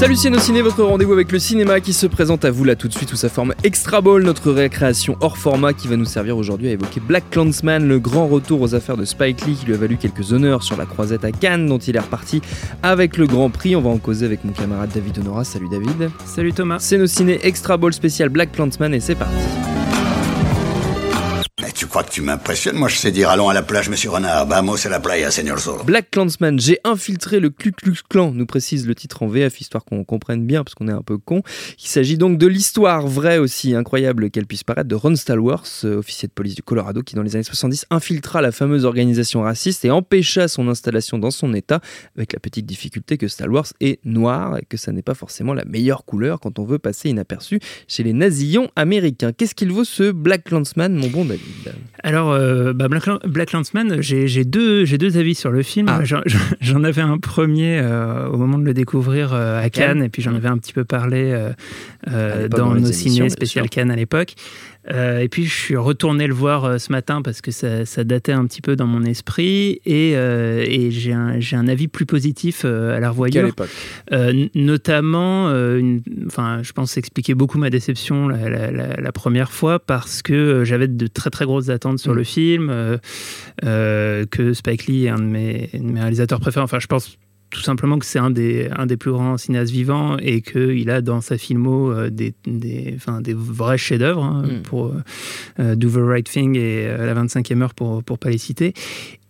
Salut Ciné, votre rendez-vous avec le cinéma qui se présente à vous là tout de suite sous sa forme Extra Ball, notre récréation hors format qui va nous servir aujourd'hui à évoquer Black Clansman, le grand retour aux affaires de Spike Lee qui lui a valu quelques honneurs sur la croisette à Cannes dont il est reparti avec le Grand Prix. On va en causer avec mon camarade David Honora. Salut David. Salut Thomas. Ciné Extra Ball spécial Black Clansman et c'est parti. Crois que tu m'impressionnes Moi, je sais dire allons à la plage, monsieur Renard. Vamos à la playa, señor Zorro. Black Clansman, j'ai infiltré le Ku Klux Klan, nous précise le titre en VF, histoire qu'on comprenne bien, parce qu'on est un peu con. Il s'agit donc de l'histoire vraie aussi incroyable qu'elle puisse paraître de Ron Stallworth, euh, officier de police du Colorado, qui dans les années 70 infiltra la fameuse organisation raciste et empêcha son installation dans son état, avec la petite difficulté que Stallworth est noir et que ça n'est pas forcément la meilleure couleur quand on veut passer inaperçu chez les nazillons américains. Qu'est-ce qu'il vaut ce Black Clansman, mon bon David? Alors, euh, bah, Black, Black Landsman, j'ai deux, avis sur le film. Ah. J'en- avais un premier euh, au moment de le découvrir euh, à Cannes, et puis j'en avais un petit peu parlé dans nos ciné spécial. Cannes à l'époque. Euh, et puis je suis retourné le voir euh, ce matin parce que ça, ça datait un petit peu dans mon esprit, et, euh, et j'ai un, avis plus positif à la Quelle revoyure. notamment, une- enfin, je pense expliquer beaucoup ma déception la, la- la- la première fois parce que j'avais de très très grosses attentes sur Mm. le film, que Spike Lee est un de mes, de mes réalisateurs préférés. Enfin, je pense tout simplement que c'est un des, un des plus grands cinéastes vivants et qu'il a dans sa filmo euh, des, des, enfin, des vrais chefs-d'œuvre hein, Mm. pour euh, euh, Do the Right Thing et euh, La 25e heure pour pour pas les citer.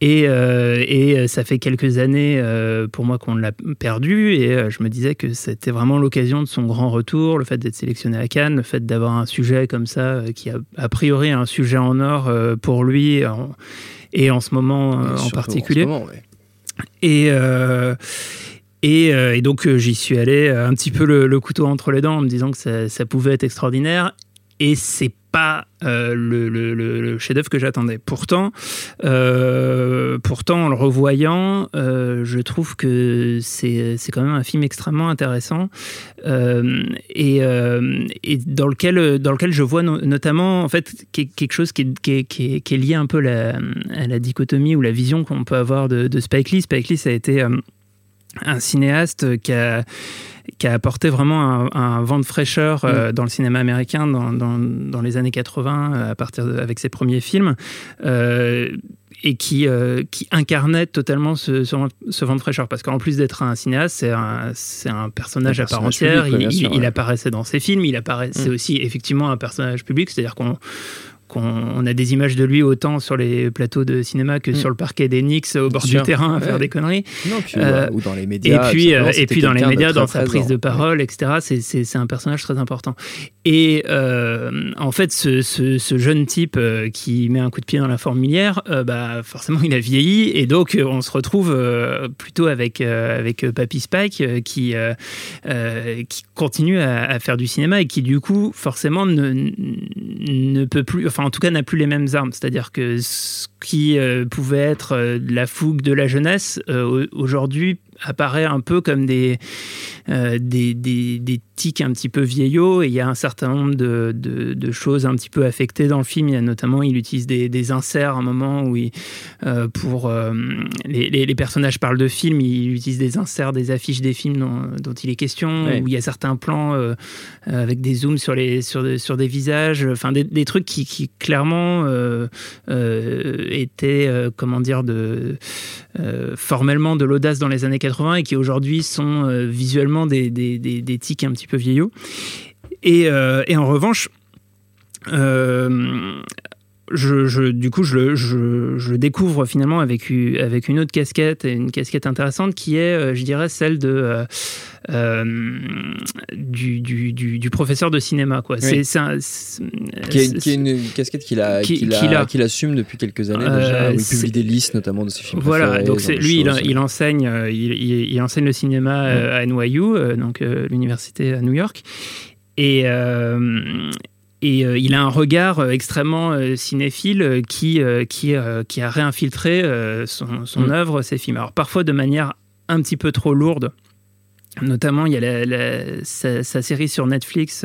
Et, et ça fait quelques années pour moi qu'on l'a perdu et je me disais que c'était vraiment l'occasion de son grand retour, le fait d'être sélectionné à Cannes, le fait d'avoir un sujet comme ça qui a a priori un sujet en or pour lui en- et en ce moment en particulier. ce moment, ouais. Et, euh, euh, et donc euh, j'y suis allé un petit peu le, couteau entre les dents en me disant que ça pouvait être extraordinaire. Et c'est pas euh, le, chef-d'œuvre que j'attendais. Pourtant, euh, pourtant, en le revoyant, euh, je trouve que c'est quand même un film extrêmement intéressant et, dans lequel dans lequel je vois no- notamment en fait que- quelque chose qui est, qui est- qui est- lié un peu à la dichotomie ou la vision qu'on peut avoir de, Spike Lee. Spike Lee, ça a été un cinéaste qui a qui a apporté vraiment un, un vent de fraîcheur euh, dans le cinéma américain dans, dans- dans les années 80 euh, à partir de- avec ses premiers films euh, et qui, euh, qui incarnait totalement ce, ce, vent- ce vent de fraîcheur. Parce qu'en plus d'être un cinéaste c'est un, c'est un personnage Un à part entière. public, il, apparaissait dans ses films il apparaissait Mm. aussi effectivement un personnage public c'est-à-dire qu'on qu'on on a des images de lui autant sur les plateaux de cinéma que Mm. sur le parquet des Knicks au bord du terrain à Ouais. faire des conneries Non, puis, Euh, ou dans les et médias. puis, euh, et puis dans les médias, dans sa prise de parole, etc., c'est- un personnage très important. Et euh, en fait, ce, ce- ce jeune type qui met un coup de pied dans la fourmilière, euh, bah, forcément, il a vieilli. Et donc, on se retrouve plutôt avec, avec Papy Spike qui, qui continue à, à faire du cinéma et qui, du coup, forcément, ne, ne peut plus, enfin, en tout cas, n'a plus les mêmes armes. C'est-à-dire que ce qui euh, pouvait être euh, la fougue de la jeunesse, euh, au- aujourd'hui, apparaît un peu comme des, euh, des, des, des tics un petit peu vieillots et il y a un certain nombre de, de, de choses un petit peu affectées dans le film. Il y a notamment, il utilise des, des inserts à un moment où il, euh, pour euh, les, les, les personnages parlent de films, il utilise des inserts des affiches des films dont, dont il est question, Ouais. où il y a certains plans avec des zooms sur, les, sur, des- sur des visages, enfin des, trucs qui, qui clairement étaient, comment dire, de, formellement de l'audace dans les années 80 et qui aujourd'hui sont euh, visuellement des, tics un petit peu vieillots. Et, euh, et en revanche, euh, je, du coup, je le, je, découvre finalement avec, avec une autre casquette, une casquette intéressante qui est, euh, je dirais, celle de, euh, euh, du, du, du, professeur de cinéma. Quoi. C'est, qui, est, une casquette qu'il, a, qu'il, assume depuis quelques années déjà, où il publie des listes notamment de ses films. Voilà, donc lui, il, il, enseigne, il, il, enseigne le cinéma à NYU, donc l'université à New York. Et, et euh, il a un regard euh, extrêmement euh, cinéphile qui, qui, qui, a réinfiltré son, son mm. œuvre, ses films. Alors parfois de manière un petit peu trop lourde. Notamment, il y a sa, série sur Netflix,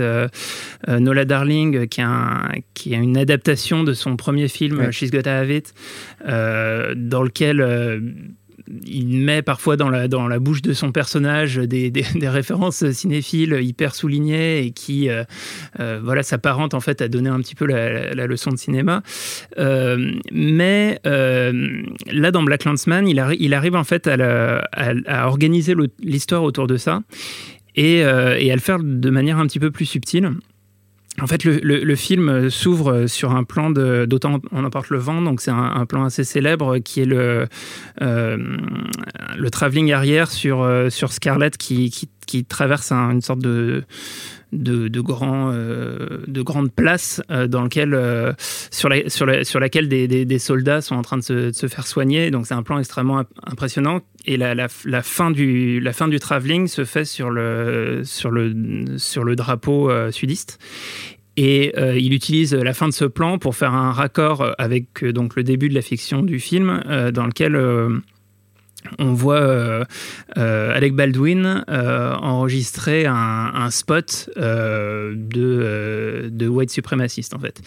Nola Darling, qui, a qui a une adaptation de son premier film, She's Gotta Have It, dans lequel il met parfois dans la, dans la bouche de son personnage des, des, références cinéphiles hyper soulignées et qui euh, euh, voilà, en fait à donner un petit peu la, leçon de cinéma. Euh, mais là, dans Black Landsman, il, il arrive en fait à, à, organiser l'histoire autour de ça et, et, à le faire de manière un petit peu plus subtile. En fait, le, film s'ouvre sur un plan d'autant on emporte le vent, donc c'est un, plan assez célèbre qui est le, euh, le travelling arrière sur, euh, sur Scarlett qui, qui, traverse une sorte de, de, euh, de grandes places dans lequel, sur, la, sur, laquelle des, soldats sont en train de se, faire soigner. Donc c'est un plan extrêmement impressionnant. Et la, la, fin du, la travelling se fait sur le, drapeau sudiste. Et euh, il utilise la fin de ce plan pour faire un raccord avec euh, donc le début de la fiction du film, euh, dans lequel on voit euh, euh, Alec Baldwin euh, enregistrer un, spot de, de white suprémaciste en fait.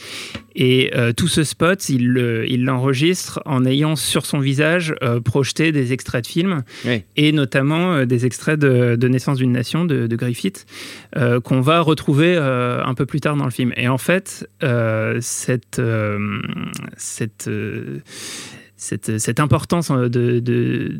Et tout ce spot, il, l'enregistre en ayant sur son visage projeté des extraits de films et notamment des extraits de, Naissance d'une nation de, de Griffith qu'on va retrouver un peu plus tard dans le film. Et en fait, cette, cette cette, importance euh, de,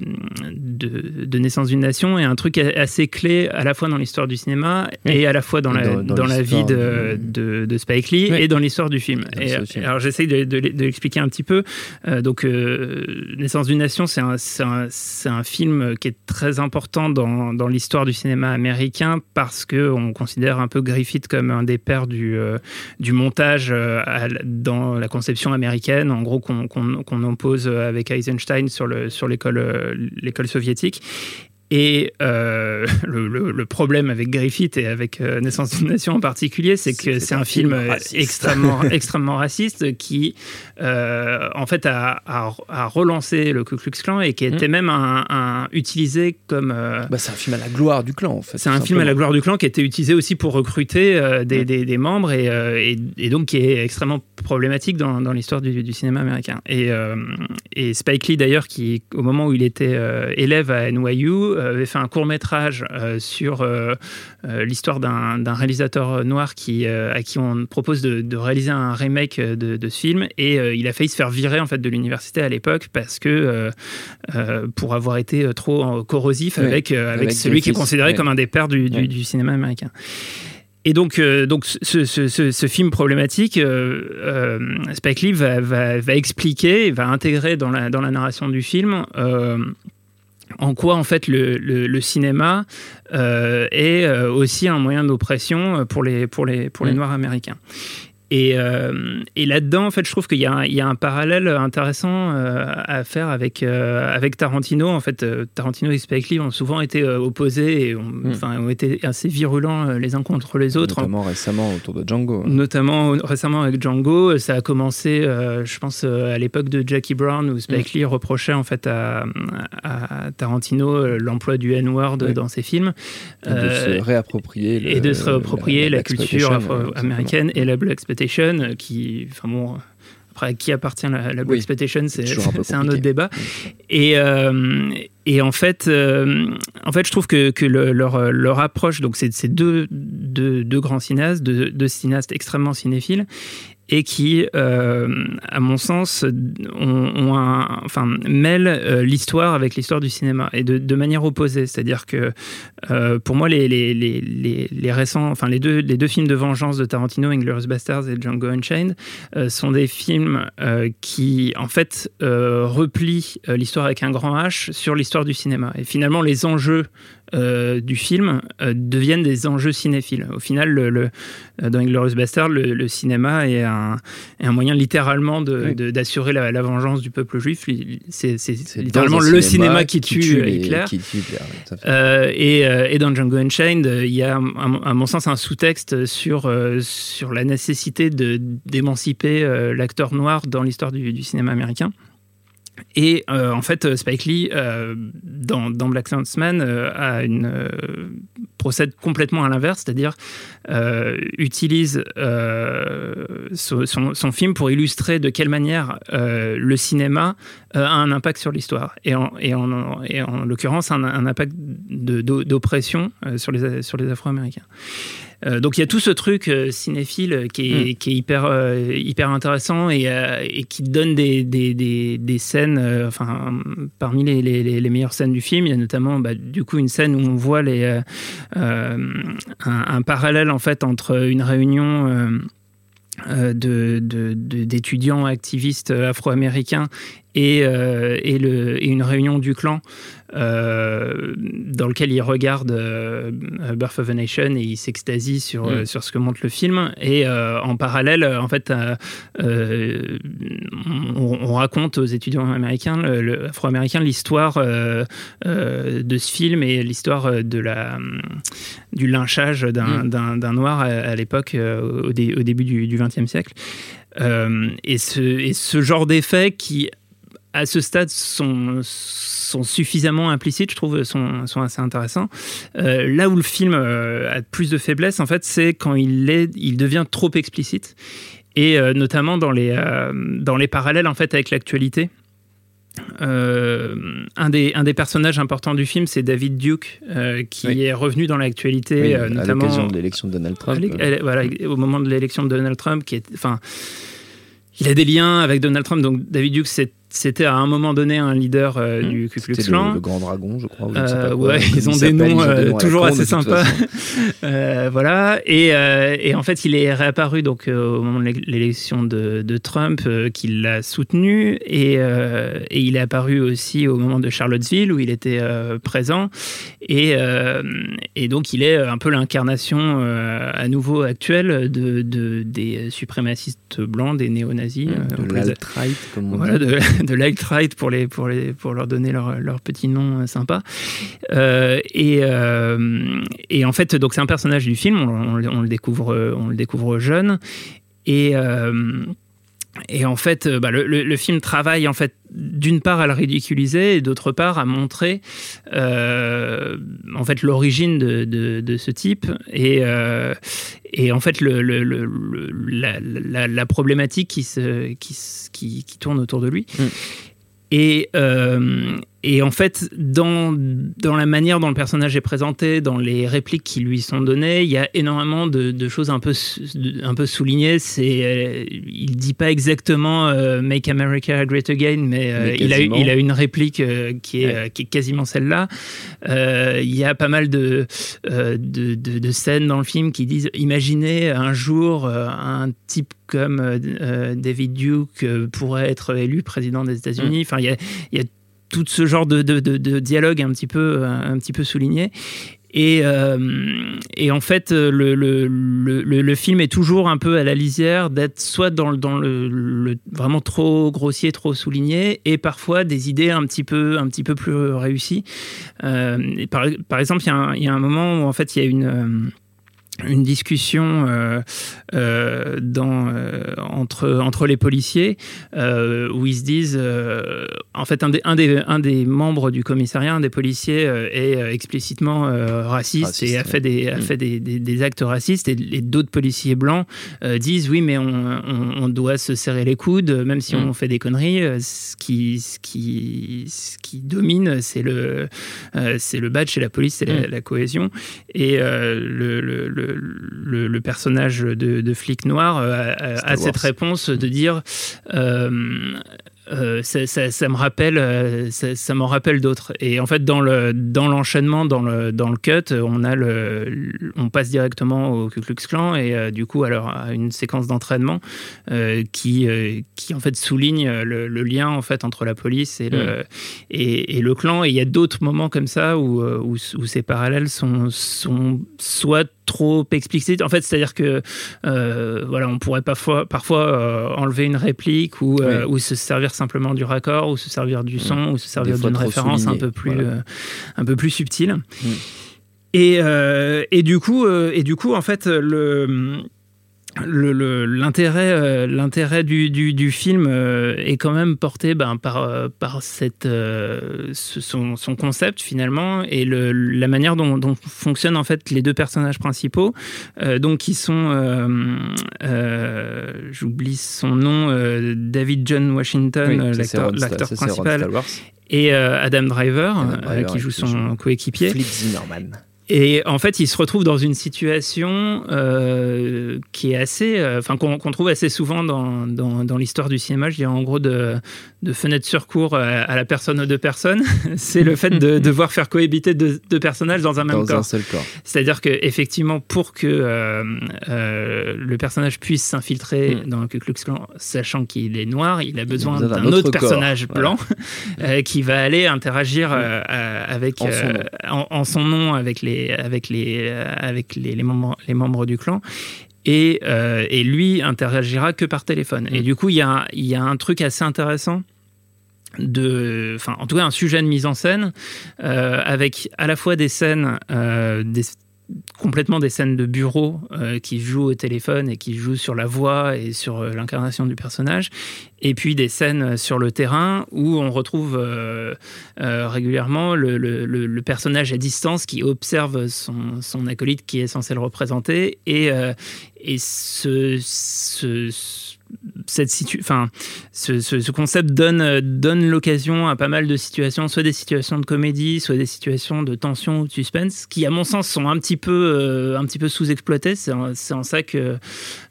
de, naissance d'une nation est un truc assez clé à la fois dans l'histoire du cinéma et à la fois dans la, dans, la vie de, de, Spike Lee et dans l'histoire du film. Et, alors j'essaye de, l'expliquer un petit peu. Euh, donc euh, Naissance d'une nation, c'est un, un, un, film qui est très important dans, dans l'histoire du cinéma américain parce qu'on considère un peu Griffith comme un des pères du, du montage dans la conception américaine, en gros qu'on qu'on oppose euh, avec Eisenstein sur l'école sur euh, l'école soviétique. Et euh, le, problème avec Griffith et avec euh, Naissance d'une nation en particulier, c'est que c'est un, film, extrêmement, extrêmement raciste qui, euh, en fait, a, a, relancé le Ku Klux Klan et qui était mm. même un, utilisé comme. Bah, c'est un film à la gloire du clan, en fait. C'est un film à la gloire du clan qui été utilisé aussi pour recruter des, des, des, membres et, et, donc qui est extrêmement problématique dans, dans l'histoire du, du, cinéma américain. Et, et Spike Lee, d'ailleurs, qui, au moment où il était élève à NYU, euh, avait fait un court métrage euh, sur euh, l'histoire d'un réalisateur noir qui, à qui on propose de, réaliser un remake de, ce film et il a failli se faire virer en fait de l'université à l'époque parce que pour avoir été trop corrosif avec, avec, celui qui est considéré comme un des pères du, du, cinéma américain. Et donc, donc ce, ce, ce, film problématique, Spike Lee va, va, va, expliquer, va intégrer dans la, dans la narration du film en quoi en fait le, cinéma euh, est euh, aussi un moyen d'oppression pour les, pour les, pour les mm. Noirs américains. Et, euh, et là-dedans, en fait, je trouve qu'il y, y, a un parallèle intéressant euh, à faire avec, euh, avec Tarantino. En fait, Tarantino et Spike Lee ont souvent été opposés et ont, enfin, ont été assez virulents les uns contre les autres. Notamment récemment autour de Django. Notamment récemment avec Django. Ça a commencé, je pense, à l'époque de Jackie Brown où Spike hmm. Lee reprochait en fait à, à Tarantino l'emploi du N-word dans ses films. Et de se réapproprier. et de se réapproprier la, culture américaine et la Black euh, qui, enfin bon, après à qui appartient la, la Exploitation, c'est un, autre débat. Et, euh, et en fait, euh, en fait, je trouve que, que leur, leur approche, donc c'est deux, deux, deux, grands cinéastes, deux, deux cinéastes extrêmement cinéphiles, et qui, à mon sens, ont, enfin, mêlent l'histoire avec l'histoire du cinéma et de, manière opposée. C'est-à-dire que pour moi, les, les, les, les, récents, enfin les deux, les deux films de vengeance de Tarantino, Inglourious Basterds et Django Unchained, sont des films qui, en fait, replient l'histoire avec un grand H sur l'histoire du cinéma. Et finalement, les enjeux euh, du film euh, deviennent des enjeux cinéphiles. Au final, le, euh, dans Inglourious Bastard, le, cinéma est un, un, moyen littéralement d'assurer de, la, vengeance du peuple juif. C'est littéralement le cinéma, qui, tue, Hitler. et, et, dans Django Unchained, il y a, à mon sens, un sous-texte sur, sur la nécessité d'émanciper l'acteur noir dans l'histoire du, du cinéma américain. Et euh, en fait, Spike Lee, euh, dans, Black Landsman, euh, procède complètement à l'inverse, c'est-à-dire utilise son, film pour illustrer de quelle manière le cinéma a un impact sur l'histoire. Et en, l'occurrence, un, impact d'oppression sur les Afro-Américains. Euh, donc il y a tout ce truc euh, cinéphile qui est, hmm. qui est hyper, euh, hyper intéressant et, et, qui donne des, des, des, des scènes, enfin parmi les, les, les, meilleures scènes du film, il y a notamment bah, du coup une scène où on voit les, un, un, parallèle en fait entre une réunion d'étudiants de, activistes afro-américains et, et, le, et, une réunion du clan euh, dans lequel il regarde euh, Birth of a Nation et il s'extasie sur, mm. euh, sur ce que montre le film. Et en parallèle, en fait, on, raconte aux étudiants américains, afro-américains, l'histoire de ce film et l'histoire de la, du lynchage d'un mm. noir à, l'époque, au, début du XXe siècle. et, ce, et ce genre d'effet qui, à ce stade, sont sont suffisamment implicites, je trouve, sont, sont assez intéressants. Euh, là où le film euh, a plus de faiblesse, en fait, c'est quand il, est, il devient trop explicite, et euh, notamment dans les, dans les parallèles en fait avec l'actualité. un, des, un des personnages importants du film, c'est David Duke, qui est revenu dans l'actualité, notamment à l'occasion de l'élection de Donald Trump. voilà, au moment de l'élection de Donald Trump, qui est, enfin, il a des liens avec Donald Trump. Donc David Duke, c'est c'était à un moment donné un leader euh, mmh. du Ku Klux Klan. Le, le, Grand Dragon, je crois. Euh, ouais, ils ont des noms, euh, toujours assez sympas. voilà. Et, et, en fait, il est réapparu donc au moment de l'élection de, de, Trump, qu'il l'a soutenu, et, et, il est apparu aussi au moment de Charlottesville où il était présent. Et, et, donc, il est un peu l'incarnation à nouveau actuelle de, de, des suprémacistes blancs, des néo-nazis. De comme on voilà, De, de light pour, les, pour, les, pour leur donner leur, leur petit nom euh, sympa. Euh, et, euh, et en fait, donc c'est un personnage du film, on, le, découvre, on le découvre jeune. Et. Et en fait, bah, le, le, film travaille en fait d'une part à le ridiculiser et d'autre part à montrer en fait l'origine de, de, ce type et, et en fait le, la, la, la, problématique qui, se, qui, qui, qui, tourne autour de lui. Mm. Et, euh, et en fait, dans, dans la manière dont le personnage est présenté, dans les répliques qui lui sont données, il y a énormément de, de choses un peu, un peu soulignées. C'est, euh, il dit pas exactement euh, Make America Great Again, mais, euh, il, a, il a une réplique qui, est, qui est quasiment celle-là. il y a pas mal de, de, de, scènes dans le film qui disent Imaginez un jour un type comme David Duke pourrait être élu président des États-Unis. Mm. Enfin, il y a, il y a tout ce genre de, de, dialogue un petit peu, un petit peu souligné. Et, euh, et, en fait, le, le, le, le, film est toujours un peu à la lisière d'être soit dans, dans le, vraiment trop grossier, trop souligné, et parfois des idées un petit peu, un petit peu plus réussies. Euh, par, par, exemple, il y, a un moment où en fait il y a une euh, une discussion euh, euh, dans, euh, entre, entre les policiers où ils se disent en fait, un des, un, des, un des membres du commissariat, un des policiers, est explicitement raciste, et a fait, des, a fait des, des, actes racistes. Et, d'autres policiers blancs disent oui, mais on, on, doit se serrer les coudes, même si mm. on fait des conneries. Ce qui, ce qui, ce qui domine, c'est le, c'est le badge, c'est la police, c'est la, mm. cohésion. Et le, le, le, le, personnage de, de flic noir a, cette réponse de dire euh, ça, me rappelle, euh, ça, m'en rappelle d'autres. Et en fait, dans le dans l'enchaînement, dans le dans le cut, on a le, on passe directement au Ku Klux Klan et euh, du coup, alors à une séquence d'entraînement qui qui en fait souligne le, lien en fait entre la police et le mm. et, le clan. Et il y a d'autres moments comme ça où, où, où ces parallèles sont sont soit trop explicite. En fait, c'est-à-dire que euh, voilà, on pourrait parfois, parfois euh, enlever une réplique ou, euh, ou, se servir simplement du raccord ou se servir du son ou se servir d'une référence un peu plus un peu plus subtile. Mm. Et, et, du coup, et du coup, en fait, le l'intérêt le, l'intérêt du, du, du, film euh, est quand même porté ben, par, euh, par cette, euh, son, son, concept finalement et le, la manière dont, dont, fonctionnent en fait les deux personnages principaux donc qui sont j'oublie son nom David John Washington l'acteur principal et Adam Driver, qui joue son coéquipier. Flip Zimmerman et en fait, il se retrouve dans une situation euh, qui est assez, euh, enfin qu'on trouve assez souvent dans, dans, dans l'histoire du cinéma. Je dirais en gros de, de fenêtre sur cours à, la personne aux deux personnes. C'est le fait de devoir faire cohabiter deux, deux, personnages dans un même dans corps. Un seul corps. C'est-à-dire que effectivement, pour que euh, euh le personnage puisse s'infiltrer mm. dans le Ku Klux Klan, sachant qu'il est noir, il a besoin d'un autre, personnage blanc euh, qui va aller interagir mm. avec en son, en, en son nom avec les avec les, avec les, les, membres, les membres du clan. Et, euh, et, lui interagira que par téléphone. Et mm. du coup, il y a, y a un truc assez intéressant de, enfin, en tout cas, un sujet de mise en scène euh, avec à la fois des scènes, euh, des, complètement des scènes de bureau euh, qui jouent au téléphone et qui jouent sur la voix et sur euh, l'incarnation du personnage, et puis des scènes sur le terrain où on retrouve euh, régulièrement le, personnage à distance qui observe son, acolyte qui est censé le représenter, et, et ce, ce cette situ enfin, ce, ce, concept donne, donne l'occasion à pas mal de situations, soit des situations de comédie, soit des situations de tension ou de suspense, qui, à mon sens, sont un petit peu, euh, peu sous-exploitées. C'est en, en, ça que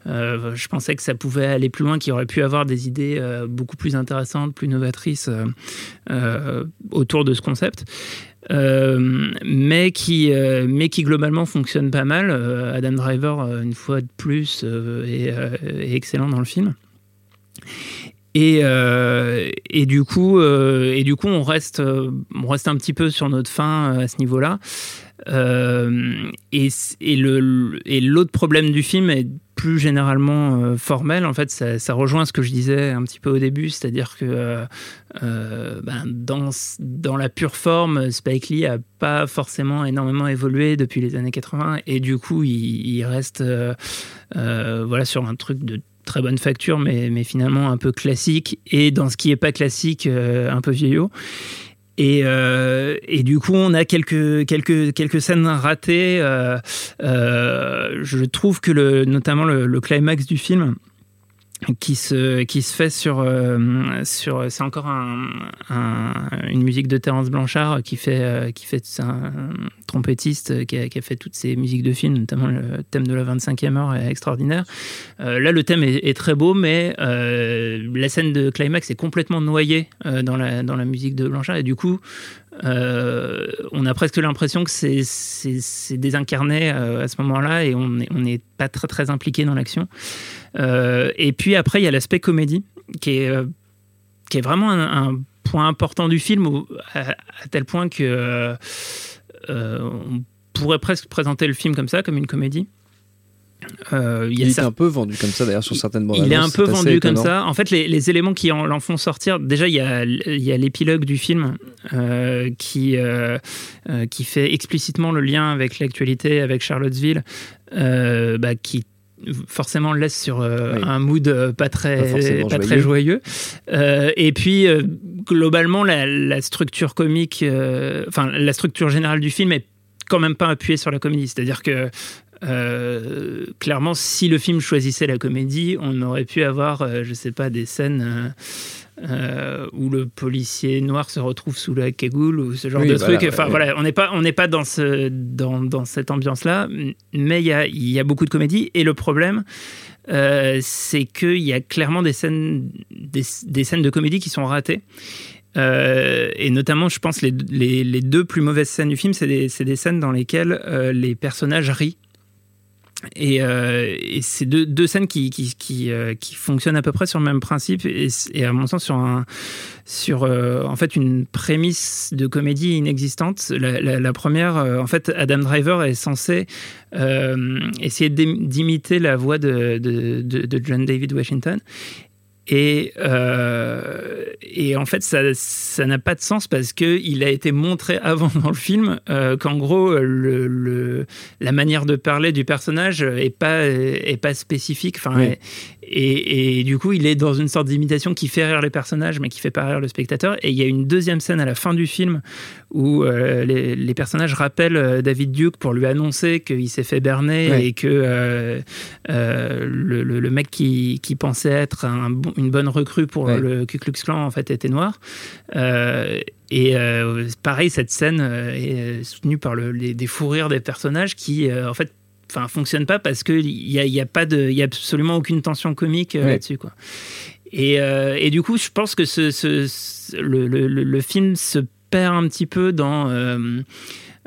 euh, je pensais que ça pouvait aller plus loin, qu'il aurait pu avoir des idées euh, beaucoup plus intéressantes, plus novatrices autour de ce concept. mais, qui, globalement fonctionne pas mal. Adam Driver, une fois de plus, est, excellent dans le film. Et, euh, et, du coup, euh, coup, on reste, un petit peu sur notre fin à ce niveau-là. Euh, et, l'autre problème du film est plus généralement formel. En fait, ça, rejoint ce que je disais un petit peu au début, c'est-à-dire que ben, dans, la pure forme, Spike Lee a pas forcément énormément évolué depuis les années 80, et du coup, il, reste sur un truc de très bonne facture, mais, mais finalement un peu classique, et dans ce qui n'est pas classique, euh, un peu vieillot. Et, euh, et, du coup, on a quelques, quelques, quelques scènes ratées. Euh, je trouve que le, notamment le climax du film, qui se qui se fait sur euh, sur c'est encore un, une musique de Terence Blanchard qui fait euh, qui fait un trompettiste qui a, qui a, fait toutes ces musiques de films notamment le thème de la 25e heure est extraordinaire. Euh, là le thème est, très beau mais la scène de climax est complètement noyée dans la dans la musique de Blanchard. Et du coup on a presque l'impression que c'est désincarné à ce moment-là et on n'est pas très très impliqué dans l'action. Euh, et puis après, il y a l'aspect comédie, qui est, euh, vraiment un, point important du film, à, tel point que euh, on pourrait presque présenter le film comme ça, comme une comédie. Euh, il, est un peu vendu comme ça d'ailleurs sur certaines bandes. Il est un peu vendu comme ça. En fait, les, les éléments qui en, font sortir, déjà il y a, l'épilogue du film euh, qui, euh, qui fait explicitement le lien avec l'actualité, avec Charlottesville, bah, qui forcément laisse sur un mood pas très, pas, très joyeux. et puis, globalement, la, la, structure comique, enfin, la structure générale du film est quand même pas appuyée sur la comédie. C'est-à-dire que euh, clairement, si le film choisissait la comédie, on aurait pu avoir, euh, je sais pas, des scènes euh, où le policier noir se retrouve sous la cagoule ou ce genre de truc. Enfin voilà, on n'est pas, on n'est pas dans ce, dans, dans cette ambiance-là, mais il y a, y a beaucoup de comédie et le problème. c'est qu'il y a clairement des scènes, des, des, scènes de comédie qui sont ratées. et notamment, je pense, les, les, les, deux plus mauvaises scènes du film, c'est des, des, scènes dans lesquelles les personnages rient et, euh, c'est deux, scènes qui, qui, euh, qui, fonctionnent à peu près sur le même principe et, à mon sens sur, un, sur euh, en fait une prémisse de comédie inexistante. La, première, euh, en fait, Adam Driver est censé essayer d'imiter la voix de, de, John David Washington et, euh, et en fait, ça, ça n'a pas de sens parce qu'il a été montré avant dans le film euh, qu'en gros, le, le, la manière de parler du personnage est pas, est pas spécifique. Enfin, et, et, du coup, il est dans une sorte d'imitation qui fait rire les personnages, mais qui fait pas rire le spectateur. Et il y a une deuxième scène à la fin du film où euh, les, les, personnages rappellent euh, David Duke pour lui annoncer qu'il s'est fait berner et que euh, euh, le, le, mec qui, qui, pensait être un, une bonne recrue pour ouais. le Ku Klux Klan en fait était noir. Euh, et pareil, cette scène est soutenue par le, les, des fous rires des personnages qui en fait enfin fonctionne pas parce que il y a, y a, pas de il y a absolument aucune tension comique euh, ouais. là-dessus quoi et, euh, et, du coup je pense que ce, ce le, le, le, film se perd un petit peu dans euh,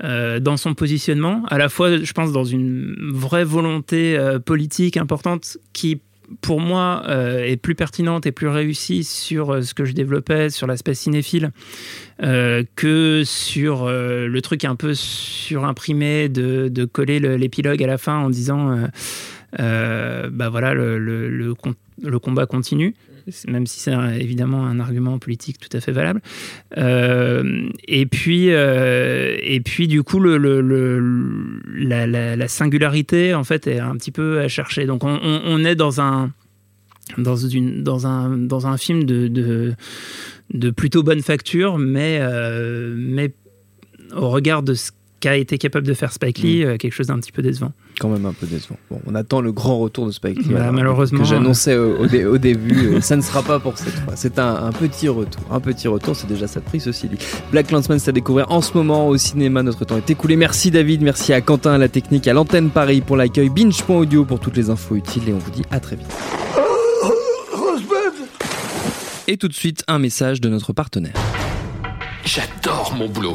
euh, dans son positionnement à la fois je pense dans une vraie volonté euh, politique importante qui pour moi, euh, est plus pertinente et plus réussie sur euh, ce que je développais, sur l'aspect cinéphile, euh, que sur le truc un peu surimprimé de, de coller l'épilogue à la fin en disant bah voilà, le, le, le combat continue même si c'est évidemment un argument politique tout à fait valable. Euh, et puis, euh, et puis du coup, la, la, la, singularité en fait est un petit peu à chercher. Donc, on, est dans un dans un dans un film de plutôt bonne facture, mais euh, mais au regard de ce qu'a été capable de faire Spike Lee, mmh. quelque chose d'un petit peu décevant. Quand même un peu décevant. Bon, on attend le grand retour de Spike Lee. Bah, alors, malheureusement. Que j'annonçais au, au, au, début, ça ne sera pas pour cette fois. C'est un, un, petit retour. Un petit retour, c'est déjà ça de prix, ceci dit. Black Landsman, c'est à découvrir en ce moment au cinéma. Notre temps est écoulé. Merci David, merci à Quentin à la technique, à l'antenne Paris pour l'accueil, binge.audio pour toutes les infos utiles et on vous dit à très vite. Et tout de suite, un message de notre partenaire. J'adore mon boulot.